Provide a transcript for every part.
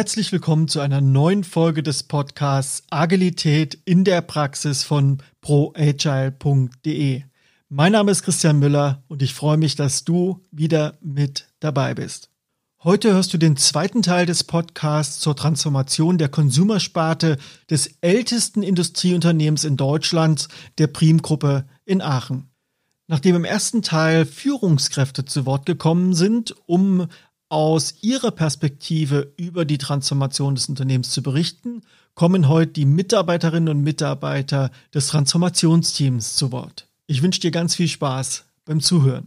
Herzlich willkommen zu einer neuen Folge des Podcasts Agilität in der Praxis von proagile.de. Mein Name ist Christian Müller und ich freue mich, dass du wieder mit dabei bist. Heute hörst du den zweiten Teil des Podcasts zur Transformation der Konsumersparte des ältesten Industrieunternehmens in Deutschland, der Primgruppe in Aachen. Nachdem im ersten Teil Führungskräfte zu Wort gekommen sind, um aus ihrer Perspektive über die Transformation des Unternehmens zu berichten, kommen heute die Mitarbeiterinnen und Mitarbeiter des Transformationsteams zu Wort. Ich wünsche dir ganz viel Spaß beim Zuhören.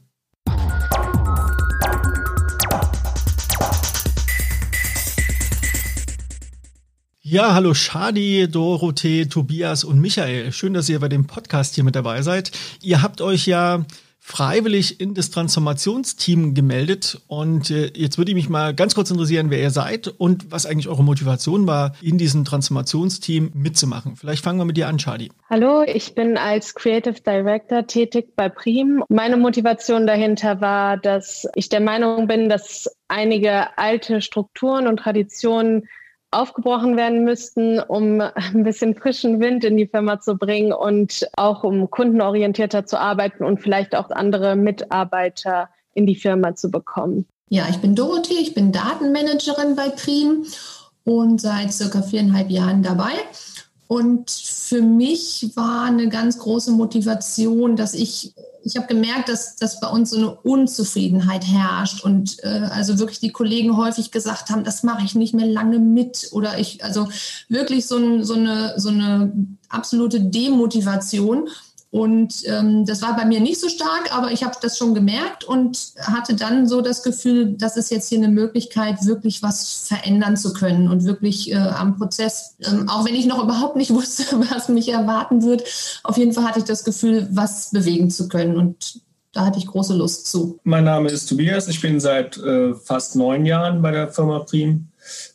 Ja, hallo Shadi, Dorothee, Tobias und Michael. Schön, dass ihr bei dem Podcast hier mit dabei seid. Ihr habt euch ja freiwillig in das Transformationsteam gemeldet und äh, jetzt würde ich mich mal ganz kurz interessieren, wer ihr seid und was eigentlich eure Motivation war, in diesem Transformationsteam mitzumachen. Vielleicht fangen wir mit dir an, Shadi. Hallo, ich bin als Creative Director tätig bei Prim. Meine Motivation dahinter war, dass ich der Meinung bin, dass einige alte Strukturen und Traditionen aufgebrochen werden müssten, um ein bisschen frischen Wind in die Firma zu bringen und auch um kundenorientierter zu arbeiten und vielleicht auch andere Mitarbeiter in die Firma zu bekommen. Ja, ich bin Dorothee, ich bin Datenmanagerin bei Prim und seit circa viereinhalb Jahren dabei. Und für mich war eine ganz große Motivation, dass ich, ich habe gemerkt, dass, dass bei uns so eine Unzufriedenheit herrscht und äh, also wirklich die Kollegen häufig gesagt haben, das mache ich nicht mehr lange mit oder ich, also wirklich so, ein, so, eine, so eine absolute Demotivation. Und ähm, das war bei mir nicht so stark, aber ich habe das schon gemerkt und hatte dann so das Gefühl, das ist jetzt hier eine Möglichkeit, wirklich was verändern zu können und wirklich äh, am Prozess, ähm, auch wenn ich noch überhaupt nicht wusste, was mich erwarten wird, auf jeden Fall hatte ich das Gefühl, was bewegen zu können. Und da hatte ich große Lust zu. Mein Name ist Tobias, ich bin seit äh, fast neun Jahren bei der Firma Prim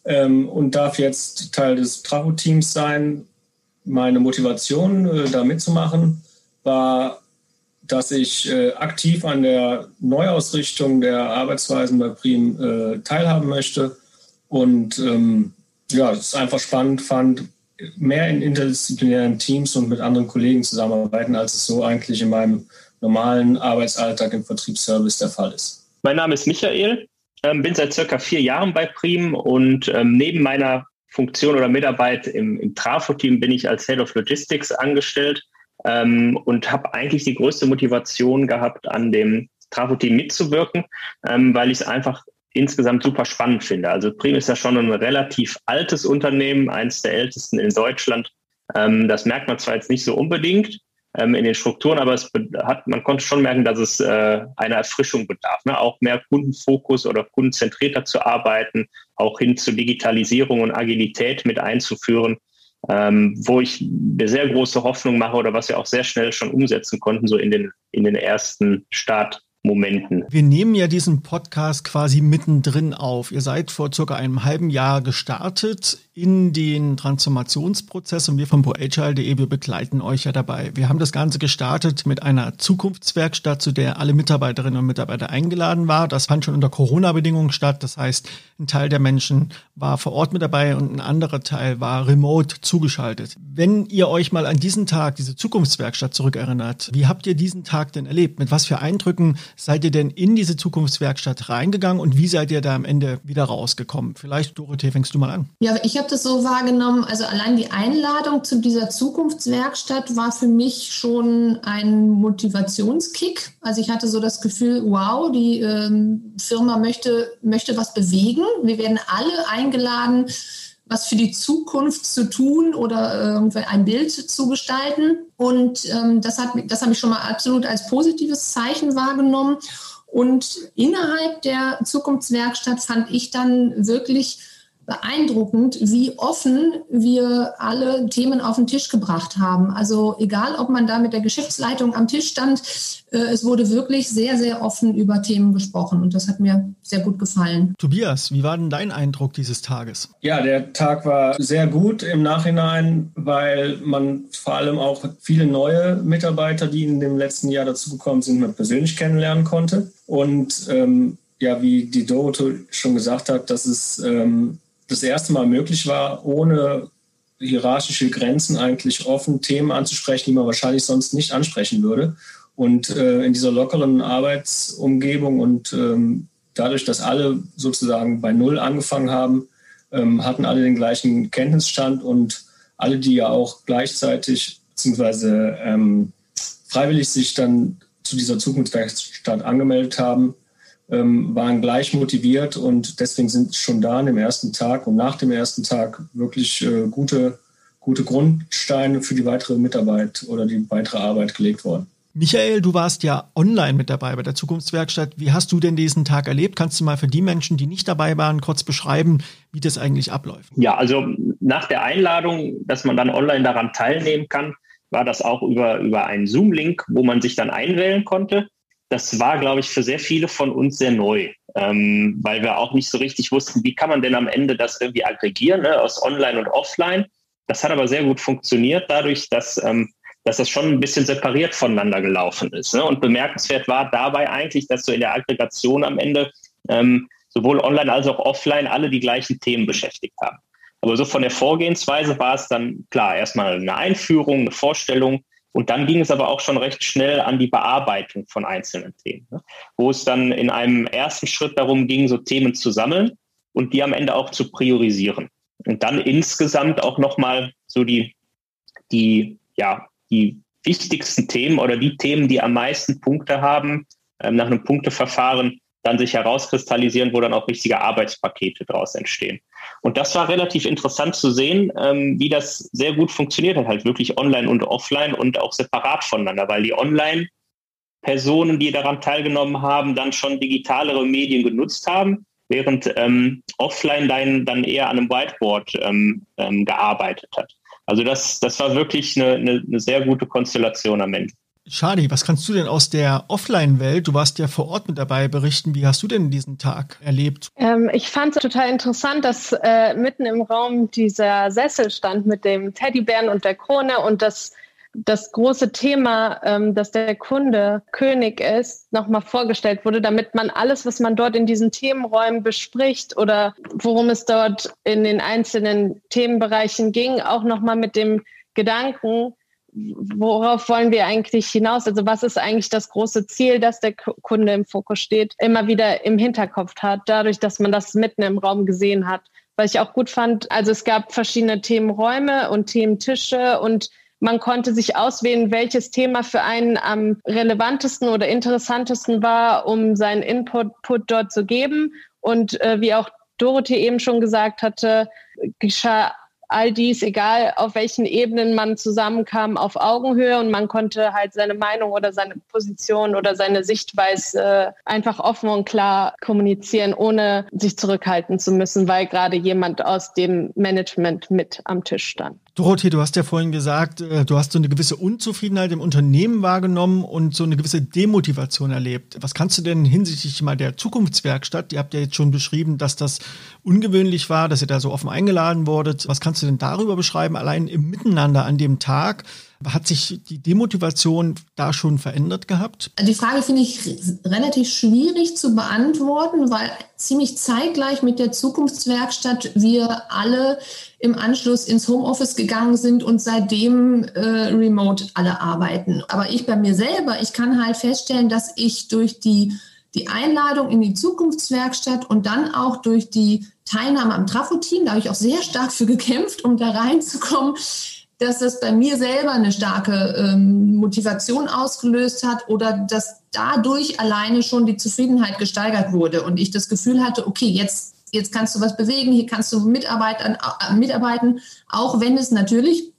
ähm, und darf jetzt Teil des Trafo-Teams sein. Meine Motivation, äh, da mitzumachen, war, dass ich äh, aktiv an der Neuausrichtung der Arbeitsweisen bei Prim äh, teilhaben möchte und ähm, ja, es einfach spannend fand, mehr in interdisziplinären Teams und mit anderen Kollegen zusammenarbeiten, als es so eigentlich in meinem normalen Arbeitsalltag im Vertriebsservice der Fall ist. Mein Name ist Michael, ähm, bin seit circa vier Jahren bei Prim und ähm, neben meiner Funktion oder Mitarbeit im, im Trafo-Team bin ich als Head of Logistics angestellt ähm, und habe eigentlich die größte Motivation gehabt, an dem Trafo-Team mitzuwirken, ähm, weil ich es einfach insgesamt super spannend finde. Also Prim ist ja schon ein relativ altes Unternehmen, eines der ältesten in Deutschland. Ähm, das merkt man zwar jetzt nicht so unbedingt ähm, in den Strukturen, aber es hat, man konnte schon merken, dass es äh, einer Erfrischung bedarf. Ne? Auch mehr Kundenfokus oder kundenzentrierter zu arbeiten, auch hin zu Digitalisierung und Agilität mit einzuführen ähm, wo ich eine sehr große Hoffnung mache oder was wir auch sehr schnell schon umsetzen konnten, so in den, in den ersten Start, Momenten. Wir nehmen ja diesen Podcast quasi mittendrin auf. Ihr seid vor circa einem halben Jahr gestartet in den Transformationsprozess und wir von ProAgile.de, wir begleiten euch ja dabei. Wir haben das Ganze gestartet mit einer Zukunftswerkstatt, zu der alle Mitarbeiterinnen und Mitarbeiter eingeladen war. Das fand schon unter Corona-Bedingungen statt. Das heißt, ein Teil der Menschen war vor Ort mit dabei und ein anderer Teil war remote zugeschaltet. Wenn ihr euch mal an diesen Tag, diese Zukunftswerkstatt zurückerinnert, wie habt ihr diesen Tag denn erlebt? Mit was für Eindrücken seid ihr denn in diese Zukunftswerkstatt reingegangen und wie seid ihr da am Ende wieder rausgekommen? Vielleicht, Dorothee, fängst du mal an. Ja, ich habe das so wahrgenommen, also allein die Einladung zu dieser Zukunftswerkstatt war für mich schon ein Motivationskick. Also ich hatte so das Gefühl, wow, die ähm, Firma möchte, möchte was bewegen. Wir werden alle eingeladen, was für die Zukunft zu tun oder äh, ein Bild zu gestalten. Und ähm, das, hat, das habe ich schon mal absolut als positives Zeichen wahrgenommen. Und innerhalb der Zukunftswerkstatt fand ich dann wirklich beeindruckend, wie offen wir alle Themen auf den Tisch gebracht haben. Also egal, ob man da mit der Geschäftsleitung am Tisch stand, äh, es wurde wirklich sehr, sehr offen über Themen gesprochen und das hat mir sehr gut gefallen. Tobias, wie war denn dein Eindruck dieses Tages? Ja, der Tag war sehr gut im Nachhinein, weil man vor allem auch viele neue Mitarbeiter, die in dem letzten Jahr dazugekommen sind, man persönlich kennenlernen konnte. Und ähm, ja, wie die Dorothee schon gesagt hat, dass es ähm, das erste Mal möglich war, ohne hierarchische Grenzen eigentlich offen Themen anzusprechen, die man wahrscheinlich sonst nicht ansprechen würde. Und äh, in dieser lockeren Arbeitsumgebung und ähm, dadurch, dass alle sozusagen bei Null angefangen haben, ähm, hatten alle den gleichen Kenntnisstand und alle, die ja auch gleichzeitig bzw. Ähm, freiwillig sich dann zu dieser Zukunftswerkstatt angemeldet haben, ähm, waren gleich motiviert und deswegen sind schon da an dem ersten Tag und nach dem ersten Tag wirklich äh, gute, gute Grundsteine für die weitere Mitarbeit oder die weitere Arbeit gelegt worden. Michael, du warst ja online mit dabei bei der Zukunftswerkstatt. Wie hast du denn diesen Tag erlebt? Kannst du mal für die Menschen, die nicht dabei waren, kurz beschreiben, wie das eigentlich abläuft? Ja, also nach der Einladung, dass man dann online daran teilnehmen kann, war das auch über, über einen Zoom-Link, wo man sich dann einwählen konnte das war, glaube ich, für sehr viele von uns sehr neu, ähm, weil wir auch nicht so richtig wussten, wie kann man denn am Ende das irgendwie aggregieren ne, aus Online und Offline. Das hat aber sehr gut funktioniert, dadurch, dass, ähm, dass das schon ein bisschen separiert voneinander gelaufen ist. Ne? Und bemerkenswert war dabei eigentlich, dass so in der Aggregation am Ende ähm, sowohl online als auch offline alle die gleichen Themen beschäftigt haben. Aber so von der Vorgehensweise war es dann klar, erstmal eine Einführung, eine Vorstellung, und dann ging es aber auch schon recht schnell an die Bearbeitung von einzelnen Themen, ne? wo es dann in einem ersten Schritt darum ging, so Themen zu sammeln und die am Ende auch zu priorisieren. Und dann insgesamt auch nochmal so die, die, ja, die wichtigsten Themen oder die Themen, die am meisten Punkte haben, ähm, nach einem Punkteverfahren dann sich herauskristallisieren, wo dann auch richtige Arbeitspakete daraus entstehen. Und das war relativ interessant zu sehen, ähm, wie das sehr gut funktioniert hat, halt wirklich online und offline und auch separat voneinander, weil die online Personen, die daran teilgenommen haben, dann schon digitalere Medien genutzt haben, während ähm, offline dann, dann eher an einem Whiteboard ähm, ähm, gearbeitet hat. Also das, das war wirklich eine, eine, eine sehr gute Konstellation am Ende. Shadi, was kannst du denn aus der Offline-Welt, du warst ja vor Ort mit dabei, berichten? Wie hast du denn diesen Tag erlebt? Ähm, ich fand es total interessant, dass äh, mitten im Raum dieser Sessel stand mit dem Teddybären und der Krone und das, das große Thema, ähm, dass der Kunde König ist, nochmal vorgestellt wurde, damit man alles, was man dort in diesen Themenräumen bespricht oder worum es dort in den einzelnen Themenbereichen ging, auch nochmal mit dem Gedanken, worauf wollen wir eigentlich hinaus? Also was ist eigentlich das große Ziel, dass der Kunde im Fokus steht, immer wieder im Hinterkopf hat, dadurch, dass man das mitten im Raum gesehen hat. Was ich auch gut fand, also es gab verschiedene Themenräume und Thementische und man konnte sich auswählen, welches Thema für einen am relevantesten oder interessantesten war, um seinen Input dort zu geben. Und äh, wie auch Dorothee eben schon gesagt hatte, geschah all dies, egal auf welchen Ebenen man zusammenkam, auf Augenhöhe und man konnte halt seine Meinung oder seine Position oder seine Sichtweise äh, einfach offen und klar kommunizieren, ohne sich zurückhalten zu müssen, weil gerade jemand aus dem Management mit am Tisch stand. Dorothee, du hast ja vorhin gesagt, äh, du hast so eine gewisse Unzufriedenheit im Unternehmen wahrgenommen und so eine gewisse Demotivation erlebt. Was kannst du denn hinsichtlich mal der Zukunftswerkstatt, ihr habt ja jetzt schon beschrieben, dass das ungewöhnlich war, dass ihr da so offen eingeladen wurdet. Was kannst du denn darüber beschreiben, allein im Miteinander an dem Tag? Hat sich die Demotivation da schon verändert gehabt? Die Frage finde ich relativ schwierig zu beantworten, weil ziemlich zeitgleich mit der Zukunftswerkstatt wir alle im Anschluss ins Homeoffice gegangen sind und seitdem äh, remote alle arbeiten. Aber ich bei mir selber, ich kann halt feststellen, dass ich durch die, die Einladung in die Zukunftswerkstatt und dann auch durch die Teilnahme am Trafo-Team, da habe ich auch sehr stark für gekämpft, um da reinzukommen, dass das bei mir selber eine starke ähm, Motivation ausgelöst hat oder dass dadurch alleine schon die Zufriedenheit gesteigert wurde und ich das Gefühl hatte, okay, jetzt, jetzt kannst du was bewegen, hier kannst du mitarbeiten, äh, mitarbeiten auch wenn es natürlich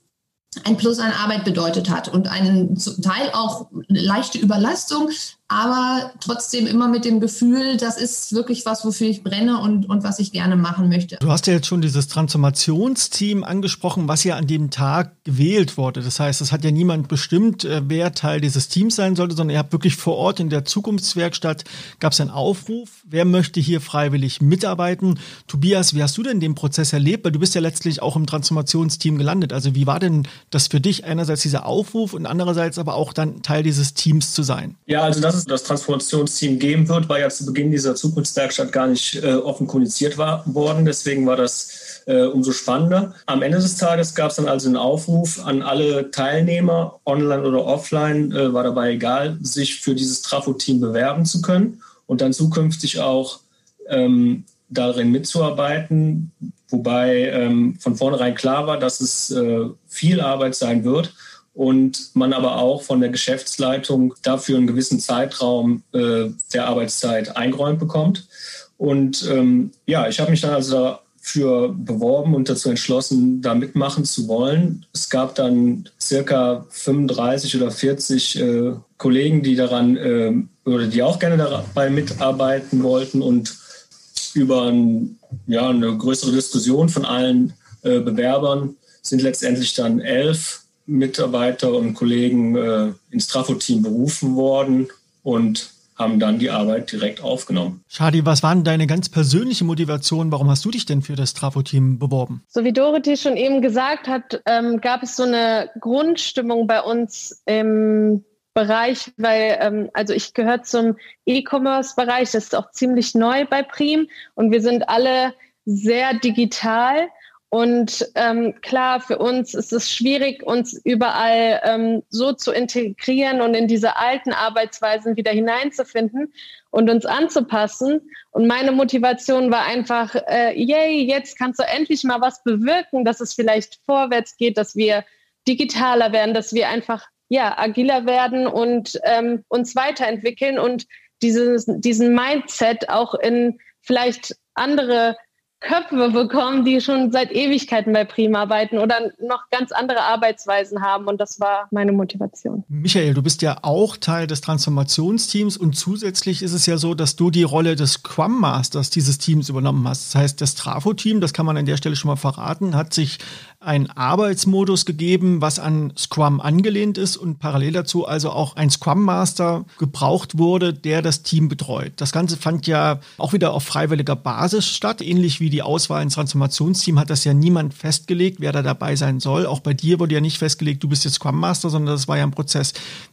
ein Plus an Arbeit bedeutet hat und einen zum Teil auch leichte Überlastung, aber trotzdem immer mit dem Gefühl, das ist wirklich was, wofür ich brenne und, und was ich gerne machen möchte. Du hast ja jetzt schon dieses Transformationsteam angesprochen, was ja an dem Tag gewählt wurde. Das heißt, es hat ja niemand bestimmt, äh, wer Teil dieses Teams sein sollte, sondern ihr habt wirklich vor Ort in der Zukunftswerkstatt gab es einen Aufruf, wer möchte hier freiwillig mitarbeiten. Tobias, wie hast du denn den Prozess erlebt? Weil du bist ja letztlich auch im Transformationsteam gelandet. Also wie war denn das für dich einerseits dieser Aufruf und andererseits aber auch dann Teil dieses Teams zu sein? Ja, also das es das Transformationsteam geben wird, war ja zu Beginn dieser Zukunftswerkstatt gar nicht äh, offen kommuniziert war, worden. Deswegen war das äh, umso spannender. Am Ende des Tages gab es dann also einen Aufruf an alle Teilnehmer, online oder offline, äh, war dabei egal, sich für dieses Trafo-Team bewerben zu können und dann zukünftig auch ähm, darin mitzuarbeiten, wobei ähm, von vornherein klar war, dass es äh, viel Arbeit sein wird und man aber auch von der Geschäftsleitung dafür einen gewissen Zeitraum äh, der Arbeitszeit eingeräumt bekommt. Und ähm, ja, ich habe mich dann also dafür beworben und dazu entschlossen, da mitmachen zu wollen. Es gab dann circa 35 oder 40 äh, Kollegen, die daran äh, oder die auch gerne dabei mitarbeiten wollten und über ein, ja, eine größere Diskussion von allen äh, Bewerbern sind letztendlich dann elf Mitarbeiter und Kollegen äh, ins Trafo-Team berufen worden und haben dann die Arbeit direkt aufgenommen. Shadi, was waren deine ganz persönliche Motivation? Warum hast du dich denn für das Trafo-Team beworben? So wie Dorothee schon eben gesagt hat, ähm, gab es so eine Grundstimmung bei uns im Bereich, weil ähm, also ich gehöre zum E-Commerce-Bereich, das ist auch ziemlich neu bei Prim und wir sind alle sehr digital. Und ähm, klar, für uns ist es schwierig, uns überall ähm, so zu integrieren und in diese alten Arbeitsweisen wieder hineinzufinden und uns anzupassen. Und meine Motivation war einfach, äh, yay, jetzt kannst du endlich mal was bewirken, dass es vielleicht vorwärts geht, dass wir digitaler werden, dass wir einfach ja, agiler werden und ähm, uns weiterentwickeln und dieses, diesen Mindset auch in vielleicht andere Köpfe bekommen, die schon seit Ewigkeiten bei Prima arbeiten oder noch ganz andere Arbeitsweisen haben. Und das war meine Motivation. Michael, du bist ja auch Teil des Transformationsteams und zusätzlich ist es ja so, dass du die Rolle des Scrum Masters dieses Teams übernommen hast. Das heißt, das Trafo-Team, das kann man an der Stelle schon mal verraten, hat sich ein Arbeitsmodus gegeben, was an Scrum angelehnt ist und parallel dazu also auch ein Scrum Master gebraucht wurde, der das Team betreut. Das Ganze fand ja auch wieder auf freiwilliger Basis statt, ähnlich wie die Auswahl ins Transformationsteam hat das ja niemand festgelegt, wer da dabei sein soll. Auch bei dir wurde ja nicht festgelegt, du bist jetzt Scrum Master, sondern das war ja ein Prozess.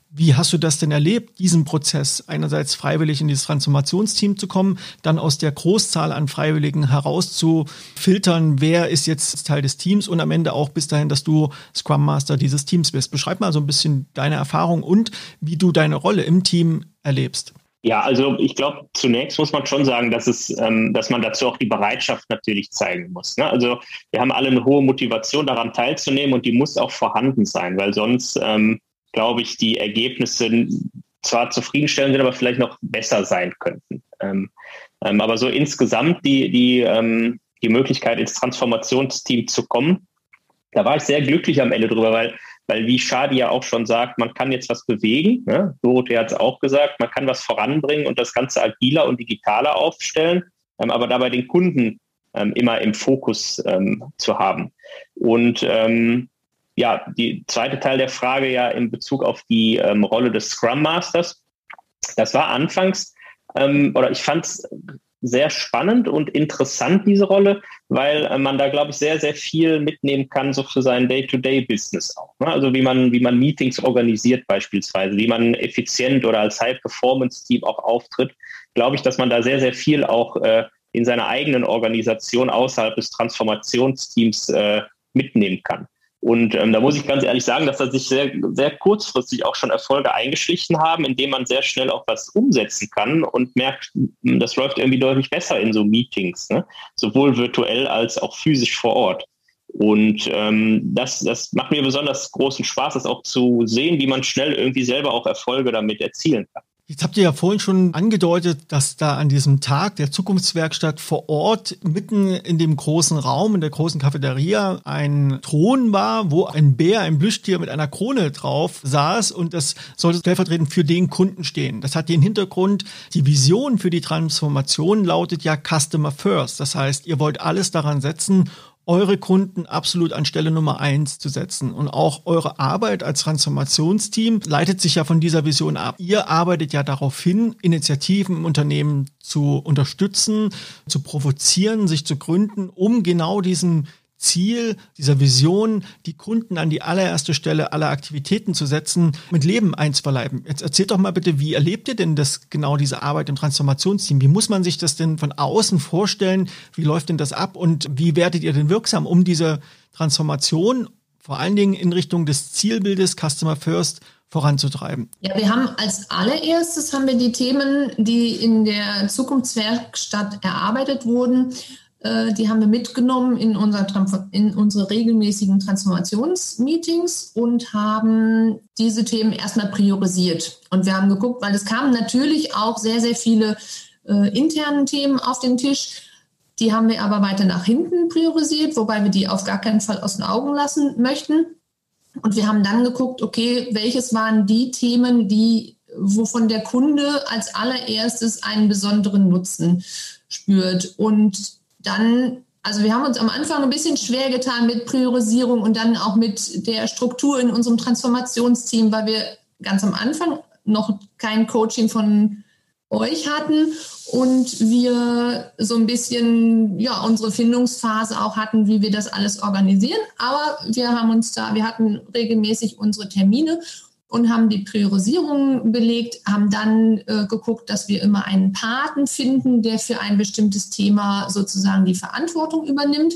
Wie hast du das denn erlebt, diesen Prozess, einerseits freiwillig in dieses Transformationsteam zu kommen, dann aus der Großzahl an Freiwilligen herauszufiltern, wer ist jetzt Teil des Teams und am Ende auch bis dahin, dass du Scrum Master dieses Teams bist? Beschreib mal so ein bisschen deine Erfahrung und wie du deine Rolle im Team erlebst. Ja, also ich glaube, zunächst muss man schon sagen, dass es, ähm, dass man dazu auch die Bereitschaft natürlich zeigen muss. Ne? Also wir haben alle eine hohe Motivation daran teilzunehmen und die muss auch vorhanden sein, weil sonst ähm, glaube ich, die Ergebnisse zwar zufriedenstellend sind, aber vielleicht noch besser sein könnten. Ähm, ähm, aber so insgesamt die, die, ähm, die Möglichkeit, ins Transformationsteam zu kommen, da war ich sehr glücklich am Ende drüber, weil, weil wie Shadi ja auch schon sagt, man kann jetzt was bewegen. Ne? Dorothee hat es auch gesagt, man kann was voranbringen und das Ganze agiler und digitaler aufstellen, ähm, aber dabei den Kunden ähm, immer im Fokus ähm, zu haben. Und ähm, ja, die zweite Teil der Frage ja in Bezug auf die ähm, Rolle des Scrum Masters. Das war anfangs, ähm, oder ich fand es sehr spannend und interessant, diese Rolle, weil äh, man da, glaube ich, sehr, sehr viel mitnehmen kann, so für sein Day-to-Day-Business auch. Ne? Also wie man, wie man Meetings organisiert beispielsweise, wie man effizient oder als High-Performance-Team auch auftritt, glaube ich, dass man da sehr, sehr viel auch äh, in seiner eigenen Organisation außerhalb des Transformationsteams äh, mitnehmen kann. Und ähm, da muss ich ganz ehrlich sagen, dass da sich sehr, sehr kurzfristig auch schon Erfolge eingeschlichen haben, indem man sehr schnell auch was umsetzen kann und merkt, hm, das läuft irgendwie deutlich besser in so Meetings, ne? sowohl virtuell als auch physisch vor Ort. Und ähm, das, das macht mir besonders großen Spaß, das auch zu sehen, wie man schnell irgendwie selber auch Erfolge damit erzielen kann. Jetzt habt ihr ja vorhin schon angedeutet, dass da an diesem Tag der Zukunftswerkstatt vor Ort mitten in dem großen Raum, in der großen Cafeteria, ein Thron war, wo ein Bär, ein Plüschtier mit einer Krone drauf saß und das sollte stellvertretend für den Kunden stehen. Das hat den Hintergrund, die Vision für die Transformation lautet ja Customer First. Das heißt, ihr wollt alles daran setzen, eure Kunden absolut an Stelle Nummer eins zu setzen. Und auch eure Arbeit als Transformationsteam leitet sich ja von dieser Vision ab. Ihr arbeitet ja darauf hin, Initiativen im Unternehmen zu unterstützen, zu provozieren, sich zu gründen, um genau diesen Ziel, dieser Vision, die Kunden an die allererste Stelle aller Aktivitäten zu setzen, mit Leben einzuverleiben. Jetzt erzählt doch mal bitte, wie erlebt ihr denn das genau diese Arbeit im Transformationsteam? Wie muss man sich das denn von außen vorstellen? Wie läuft denn das ab und wie werdet ihr denn wirksam, um diese Transformation vor allen Dingen in Richtung des Zielbildes Customer First voranzutreiben? Ja, wir haben als allererstes haben wir die Themen, die in der Zukunftswerkstatt erarbeitet wurden, die haben wir mitgenommen in, unser, in unsere regelmäßigen Transformationsmeetings und haben diese Themen erstmal priorisiert. Und wir haben geguckt, weil es kamen natürlich auch sehr, sehr viele äh, internen Themen auf den Tisch. Die haben wir aber weiter nach hinten priorisiert, wobei wir die auf gar keinen Fall aus den Augen lassen möchten. Und wir haben dann geguckt, okay, welches waren die Themen, die, wovon der Kunde als allererstes einen besonderen Nutzen spürt. Und dann, also wir haben uns am Anfang ein bisschen schwer getan mit Priorisierung und dann auch mit der Struktur in unserem Transformationsteam, weil wir ganz am Anfang noch kein Coaching von euch hatten und wir so ein bisschen ja unsere Findungsphase auch hatten, wie wir das alles organisieren. Aber wir haben uns da, wir hatten regelmäßig unsere Termine und haben die Priorisierung belegt, haben dann äh, geguckt, dass wir immer einen Paten finden, der für ein bestimmtes Thema sozusagen die Verantwortung übernimmt.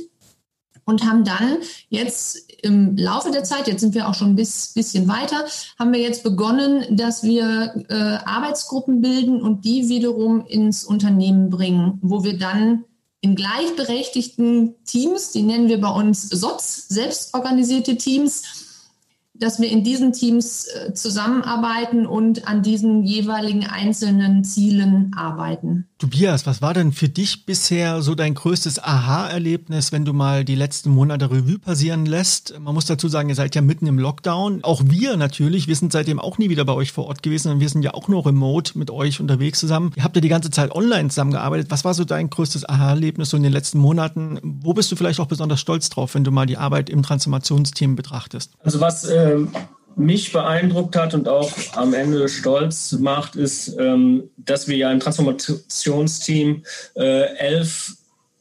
Und haben dann jetzt im Laufe der Zeit, jetzt sind wir auch schon ein bisschen weiter, haben wir jetzt begonnen, dass wir äh, Arbeitsgruppen bilden und die wiederum ins Unternehmen bringen, wo wir dann in gleichberechtigten Teams, die nennen wir bei uns SOTS, selbstorganisierte Teams, dass wir in diesen Teams äh, zusammenarbeiten und an diesen jeweiligen einzelnen Zielen arbeiten. Tobias, was war denn für dich bisher so dein größtes Aha-Erlebnis, wenn du mal die letzten Monate Revue passieren lässt? Man muss dazu sagen, ihr seid ja mitten im Lockdown. Auch wir natürlich, wir sind seitdem auch nie wieder bei euch vor Ort gewesen und wir sind ja auch nur remote mit euch unterwegs zusammen. Ihr habt ja die ganze Zeit online zusammengearbeitet. Was war so dein größtes Aha-Erlebnis so in den letzten Monaten? Wo bist du vielleicht auch besonders stolz drauf, wenn du mal die Arbeit im Transformationsteam betrachtest? Also was äh, mich beeindruckt hat und auch am Ende stolz macht, ist, ähm, dass wir ja im Transformationsteam äh, elf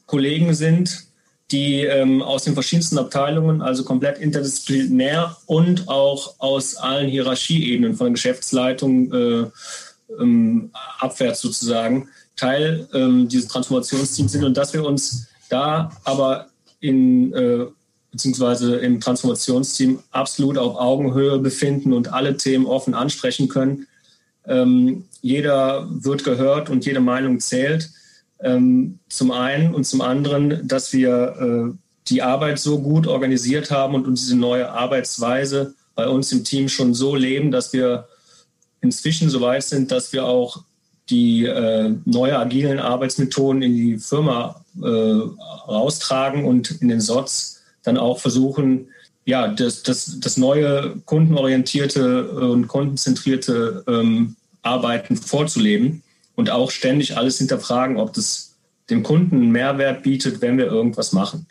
Kollegen sind, die ähm, aus den verschiedensten Abteilungen, also komplett interdisziplinär und auch aus allen Hierarchieebenen von Geschäftsleitung äh, ähm, abwärts sozusagen Teil dieses Transformationsteams sind und dass wir uns da aber in äh, beziehungsweise im Transformationsteam absolut auf Augenhöhe befinden und alle Themen offen ansprechen können. Ähm, jeder wird gehört und jede Meinung zählt. Ähm, zum einen und zum anderen, dass wir äh, die Arbeit so gut organisiert haben und diese neue Arbeitsweise bei uns im Team schon so leben, dass wir inzwischen so weit sind, dass wir auch die äh, neue agilen Arbeitsmethoden in die Firma äh, raustragen und in den SOTS dann auch versuchen, ja, das, das, das neue kundenorientierte und kundenzentrierte ähm, Arbeiten vorzuleben und auch ständig alles hinterfragen, ob das dem Kunden einen Mehrwert bietet, wenn wir irgendwas machen.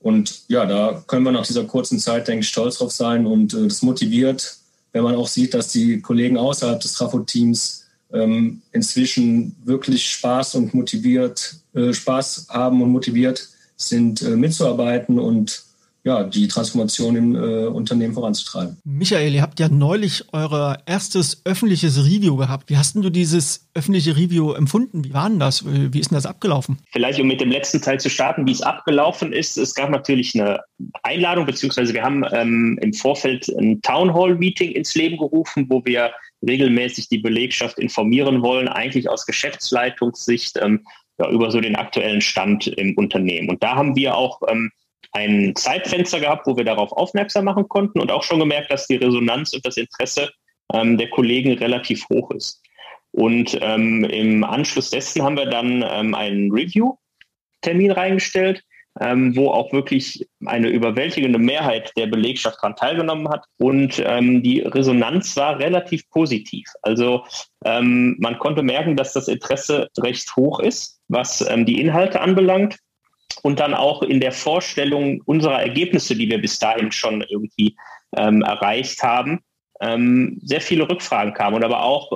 Und ja, da können wir nach dieser kurzen Zeit, denke ich, stolz drauf sein und äh, das motiviert, wenn man auch sieht, dass die Kollegen außerhalb des Trafo-Teams ähm, inzwischen wirklich Spaß und motiviert, äh, Spaß haben und motiviert sind, äh, mitzuarbeiten und ja, die Transformation im äh, Unternehmen voranzutreiben. Michael, ihr habt ja neulich euer erstes öffentliches Review gehabt. Wie hast denn du dieses öffentliche Review empfunden? Wie war denn das? Wie ist denn das abgelaufen? Vielleicht, um mit dem letzten Teil zu starten, wie es abgelaufen ist. Es gab natürlich eine Einladung, beziehungsweise wir haben ähm, im Vorfeld ein Town Hall Meeting ins Leben gerufen, wo wir regelmäßig die Belegschaft informieren wollen, eigentlich aus Geschäftsleitungssicht ähm, ja, über so den aktuellen Stand im Unternehmen. Und da haben wir auch ähm, ein Zeitfenster gehabt, wo wir darauf aufmerksam machen konnten und auch schon gemerkt, dass die Resonanz und das Interesse ähm, der Kollegen relativ hoch ist. Und ähm, im Anschluss dessen haben wir dann ähm, einen Review-Termin reingestellt, ähm, wo auch wirklich eine überwältigende Mehrheit der Belegschaft daran teilgenommen hat. Und ähm, die Resonanz war relativ positiv. Also ähm, man konnte merken, dass das Interesse recht hoch ist, was ähm, die Inhalte anbelangt und dann auch in der Vorstellung unserer Ergebnisse, die wir bis dahin schon irgendwie ähm, erreicht haben, ähm, sehr viele Rückfragen kamen und aber auch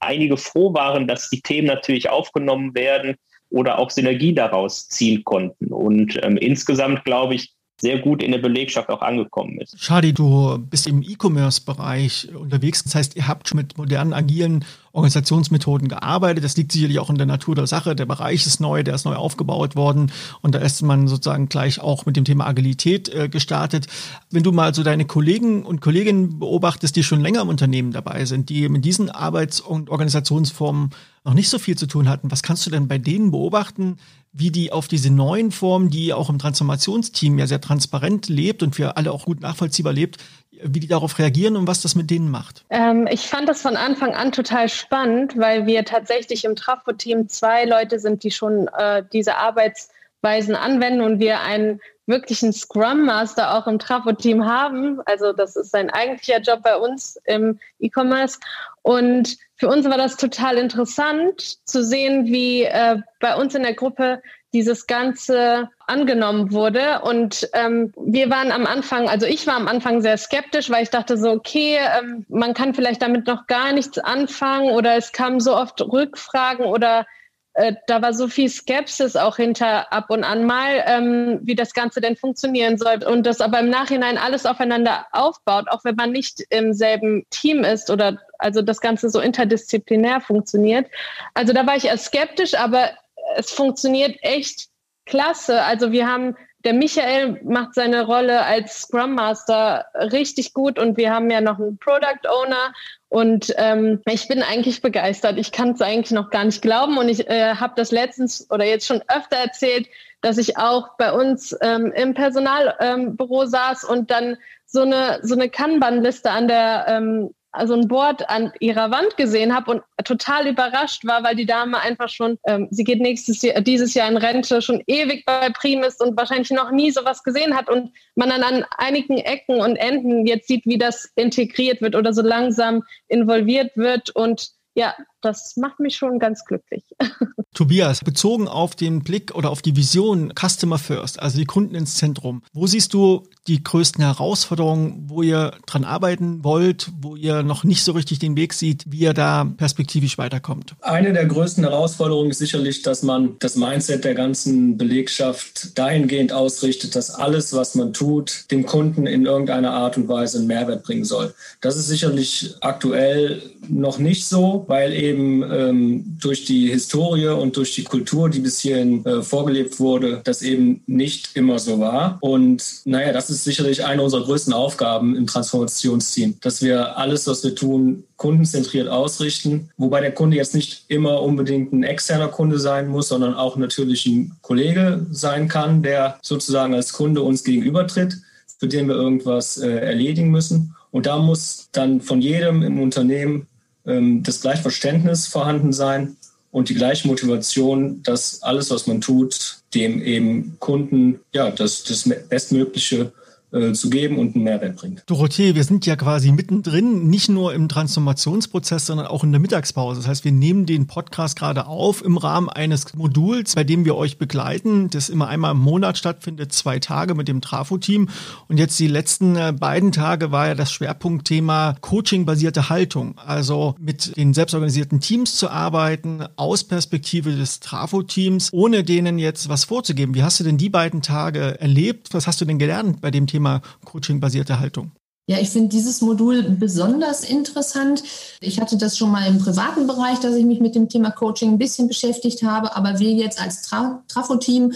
einige froh waren, dass die Themen natürlich aufgenommen werden oder auch Synergie daraus ziehen konnten. Und ähm, insgesamt, glaube ich, sehr gut in der Belegschaft auch angekommen ist. Shadi, du bist im E-Commerce-Bereich unterwegs. Das heißt, ihr habt schon mit modernen, agilen Organisationsmethoden gearbeitet. Das liegt sicherlich auch in der Natur der Sache. Der Bereich ist neu, der ist neu aufgebaut worden und da ist man sozusagen gleich auch mit dem Thema Agilität äh, gestartet. Wenn du mal so deine Kollegen und Kolleginnen beobachtest, die schon länger im Unternehmen dabei sind, die mit diesen Arbeits- und Organisationsformen noch nicht so viel zu tun hatten, was kannst du denn bei denen beobachten, wie die auf diese neuen Formen, die auch im Transformationsteam ja sehr transparent lebt und für alle auch gut nachvollziehbar lebt, wie die darauf reagieren und was das mit denen macht? Ähm, ich fand das von Anfang an total spannend, weil wir tatsächlich im Trafo-Team zwei Leute sind, die schon äh, diese Arbeitsweisen anwenden und wir einen wirklichen Scrum Master auch im Trafo-Team haben. Also das ist sein eigentlicher Job bei uns im E-Commerce. Und für uns war das total interessant zu sehen, wie äh, bei uns in der Gruppe dieses Ganze angenommen wurde. Und ähm, wir waren am Anfang, also ich war am Anfang sehr skeptisch, weil ich dachte so, okay, ähm, man kann vielleicht damit noch gar nichts anfangen oder es kamen so oft Rückfragen oder äh, da war so viel Skepsis auch hinter ab und an mal, ähm, wie das Ganze denn funktionieren soll. Und das aber im Nachhinein alles aufeinander aufbaut, auch wenn man nicht im selben Team ist oder also das Ganze so interdisziplinär funktioniert. Also da war ich erst skeptisch, aber es funktioniert echt klasse. Also wir haben, der Michael macht seine Rolle als Scrum Master richtig gut und wir haben ja noch einen Product Owner und ähm, ich bin eigentlich begeistert. Ich kann es eigentlich noch gar nicht glauben und ich äh, habe das letztens oder jetzt schon öfter erzählt, dass ich auch bei uns ähm, im Personalbüro ähm, saß und dann so eine so eine Kanban-Liste an der ähm, also ein Board an ihrer Wand gesehen habe und total überrascht war, weil die Dame einfach schon, ähm, sie geht nächstes Jahr, dieses Jahr in Rente, schon ewig bei Prim ist und wahrscheinlich noch nie sowas gesehen hat und man dann an einigen Ecken und Enden jetzt sieht, wie das integriert wird oder so langsam involviert wird und ja, das macht mich schon ganz glücklich. Tobias, bezogen auf den Blick oder auf die Vision Customer First, also die Kunden ins Zentrum, wo siehst du die größten Herausforderungen, wo ihr dran arbeiten wollt, wo ihr noch nicht so richtig den Weg seht, wie ihr da perspektivisch weiterkommt? Eine der größten Herausforderungen ist sicherlich, dass man das Mindset der ganzen Belegschaft dahingehend ausrichtet, dass alles, was man tut, dem Kunden in irgendeiner Art und Weise einen Mehrwert bringen soll. Das ist sicherlich aktuell noch nicht so, weil eben ähm, durch die Historie und durch die Kultur, die bis hierhin äh, vorgelebt wurde, das eben nicht immer so war. Und naja, das ist sicherlich eine unserer größten Aufgaben im Transformationsteam, dass wir alles, was wir tun, kundenzentriert ausrichten, wobei der Kunde jetzt nicht immer unbedingt ein externer Kunde sein muss, sondern auch natürlich ein Kollege sein kann, der sozusagen als Kunde uns gegenübertritt, für den wir irgendwas äh, erledigen müssen. Und da muss dann von jedem im Unternehmen das gleiche Verständnis vorhanden sein und die gleiche Motivation, dass alles, was man tut, dem eben Kunden ja das, das Bestmögliche äh, zu geben und einen Mehrwert bringt. Dorothee, wir sind ja quasi mittendrin, nicht nur im Transformationsprozess, sondern auch in der Mittagspause. Das heißt, wir nehmen den Podcast gerade auf im Rahmen eines Moduls, bei dem wir euch begleiten, das immer einmal im Monat stattfindet, zwei Tage mit dem Trafo-Team. Und jetzt die letzten äh, beiden Tage war ja das Schwerpunktthema Coaching-basierte Haltung. Also mit den selbstorganisierten Teams zu arbeiten, aus Perspektive des Trafo-Teams, ohne denen jetzt was vorzugeben. Wie hast du denn die beiden Tage erlebt? Was hast du denn gelernt bei dem Thema? Thema Coaching-basierte Haltung? Ja, ich finde dieses Modul besonders interessant. Ich hatte das schon mal im privaten Bereich, dass ich mich mit dem Thema Coaching ein bisschen beschäftigt habe, aber wir jetzt als Tra Trafo-Team,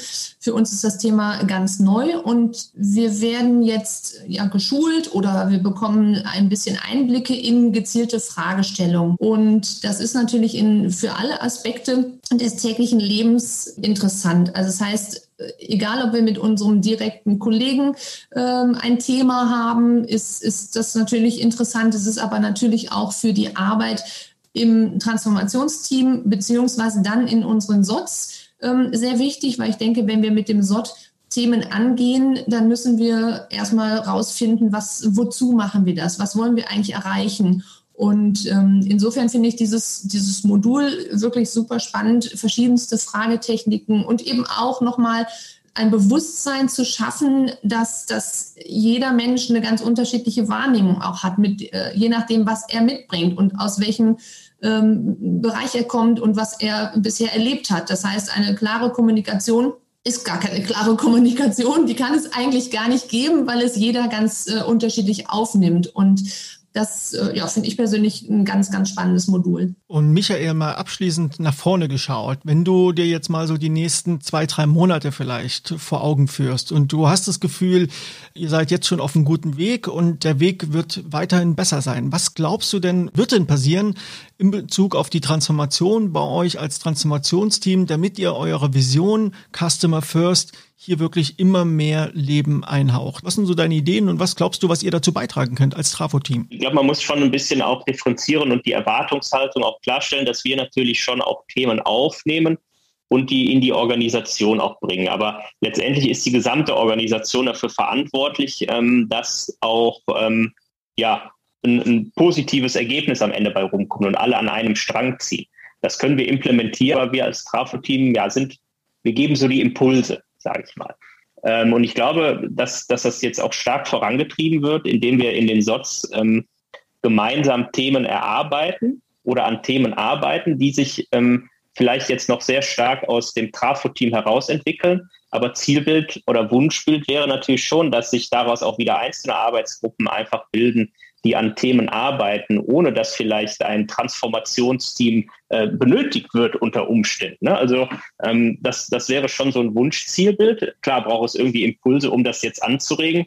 für uns ist das Thema ganz neu und wir werden jetzt ja geschult oder wir bekommen ein bisschen Einblicke in gezielte Fragestellungen. Und das ist natürlich in, für alle Aspekte des täglichen Lebens interessant. Also das heißt, egal ob wir mit unserem direkten Kollegen ähm, ein Thema haben, ist, ist das natürlich interessant. Es ist aber natürlich auch für die Arbeit im Transformationsteam beziehungsweise dann in unseren SOTs ähm, sehr wichtig, weil ich denke, wenn wir mit dem SOT Themen angehen, dann müssen wir erstmal rausfinden, was, wozu machen wir das? Was wollen wir eigentlich erreichen? Und ähm, insofern finde ich dieses, dieses Modul wirklich super spannend, verschiedenste Fragetechniken und eben auch nochmal ein Bewusstsein zu schaffen, dass, dass jeder Mensch eine ganz unterschiedliche Wahrnehmung auch hat, mit, äh, je nachdem, was er mitbringt und aus welchem ähm, Bereich er kommt und was er bisher erlebt hat. Das heißt, eine klare Kommunikation ist gar keine klare Kommunikation. Die kann es eigentlich gar nicht geben, weil es jeder ganz äh, unterschiedlich aufnimmt. Und das äh, ja, finde ich persönlich ein ganz, ganz spannendes Modul. Und Michael, mal abschließend nach vorne geschaut. Wenn du dir jetzt mal so die nächsten zwei, drei Monate vielleicht vor Augen führst und du hast das Gefühl, ihr seid jetzt schon auf einem guten Weg und der Weg wird weiterhin besser sein. Was glaubst du denn, wird denn passieren in Bezug auf die Transformation bei euch als Transformationsteam, damit ihr eure Vision Customer First hier wirklich immer mehr Leben einhaucht. Was sind so deine Ideen und was glaubst du, was ihr dazu beitragen könnt als Trafo-Team? Ich glaube, man muss schon ein bisschen auch differenzieren und die Erwartungshaltung auch klarstellen, dass wir natürlich schon auch Themen aufnehmen und die in die Organisation auch bringen. Aber letztendlich ist die gesamte Organisation dafür verantwortlich, ähm, dass auch ähm, ja, ein, ein positives Ergebnis am Ende bei rumkommt und alle an einem Strang ziehen. Das können wir implementieren, aber wir als Trafo-Team ja, sind, wir geben so die Impulse sage ich mal. Ähm, und ich glaube, dass, dass das jetzt auch stark vorangetrieben wird, indem wir in den SOTs ähm, gemeinsam Themen erarbeiten oder an Themen arbeiten, die sich ähm, vielleicht jetzt noch sehr stark aus dem Trafo-Team herausentwickeln. Aber Zielbild oder Wunschbild wäre natürlich schon, dass sich daraus auch wieder einzelne Arbeitsgruppen einfach bilden, die an Themen arbeiten, ohne dass vielleicht ein Transformationsteam äh, benötigt wird unter Umständen. Ne? Also ähm, das, das wäre schon so ein Wunschzielbild. Klar braucht es irgendwie Impulse, um das jetzt anzuregen,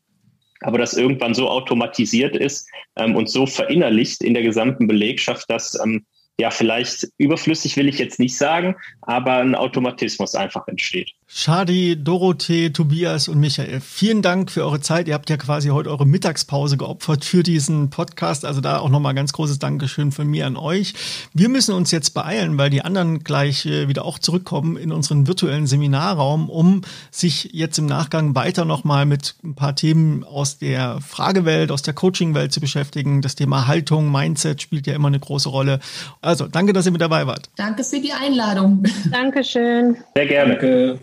aber das irgendwann so automatisiert ist ähm, und so verinnerlicht in der gesamten Belegschaft, dass ähm, ja, vielleicht überflüssig will ich jetzt nicht sagen, aber ein Automatismus einfach entsteht. Shadi, Dorothee, Tobias und Michael, vielen Dank für eure Zeit. Ihr habt ja quasi heute eure Mittagspause geopfert für diesen Podcast. Also da auch nochmal ganz großes Dankeschön von mir an euch. Wir müssen uns jetzt beeilen, weil die anderen gleich äh, wieder auch zurückkommen in unseren virtuellen Seminarraum, um sich jetzt im Nachgang weiter nochmal mit ein paar Themen aus der Fragewelt, aus der Coachingwelt zu beschäftigen. Das Thema Haltung, Mindset spielt ja immer eine große Rolle. Also danke, dass ihr mit dabei wart. Danke für die Einladung. Dankeschön. Sehr gerne. Danke.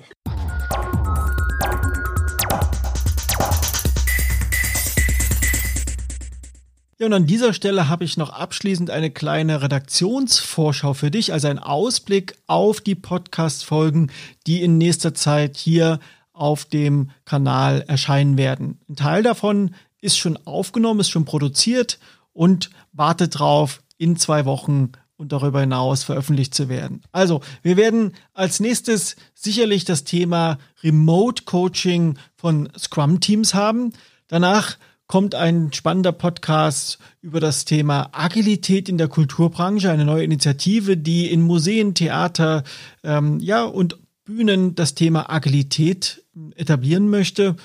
Ja, und an dieser Stelle habe ich noch abschließend eine kleine Redaktionsvorschau für dich, also ein Ausblick auf die Podcast-Folgen, die in nächster Zeit hier auf dem Kanal erscheinen werden. Ein Teil davon ist schon aufgenommen, ist schon produziert und wartet drauf, in zwei Wochen und darüber hinaus veröffentlicht zu werden. Also, wir werden als nächstes sicherlich das Thema Remote Coaching von Scrum Teams haben. Danach kommt ein spannender Podcast über das Thema Agilität in der Kulturbranche, eine neue Initiative, die in Museen, Theater, ähm, ja und Bühnen das Thema Agilität etablieren möchte.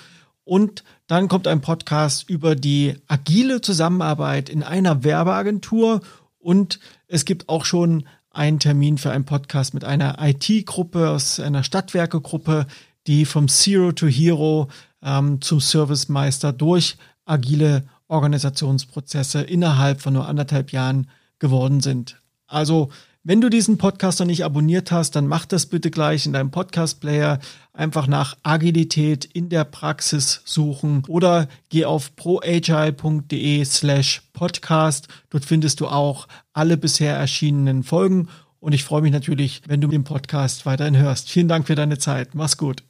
Und dann kommt ein Podcast über die agile Zusammenarbeit in einer Werbeagentur und es gibt auch schon einen Termin für einen Podcast mit einer IT-Gruppe aus einer Stadtwerke-Gruppe, die vom Zero to Hero ähm, zum Servicemeister durch agile Organisationsprozesse innerhalb von nur anderthalb Jahren geworden sind. Also, wenn du diesen Podcast noch nicht abonniert hast, dann mach das bitte gleich in deinem Podcast-Player. Einfach nach Agilität in der Praxis suchen oder geh auf proagile.de slash podcast. Dort findest du auch alle bisher erschienenen Folgen und ich freue mich natürlich, wenn du den Podcast weiterhin hörst. Vielen Dank für deine Zeit. Mach's gut.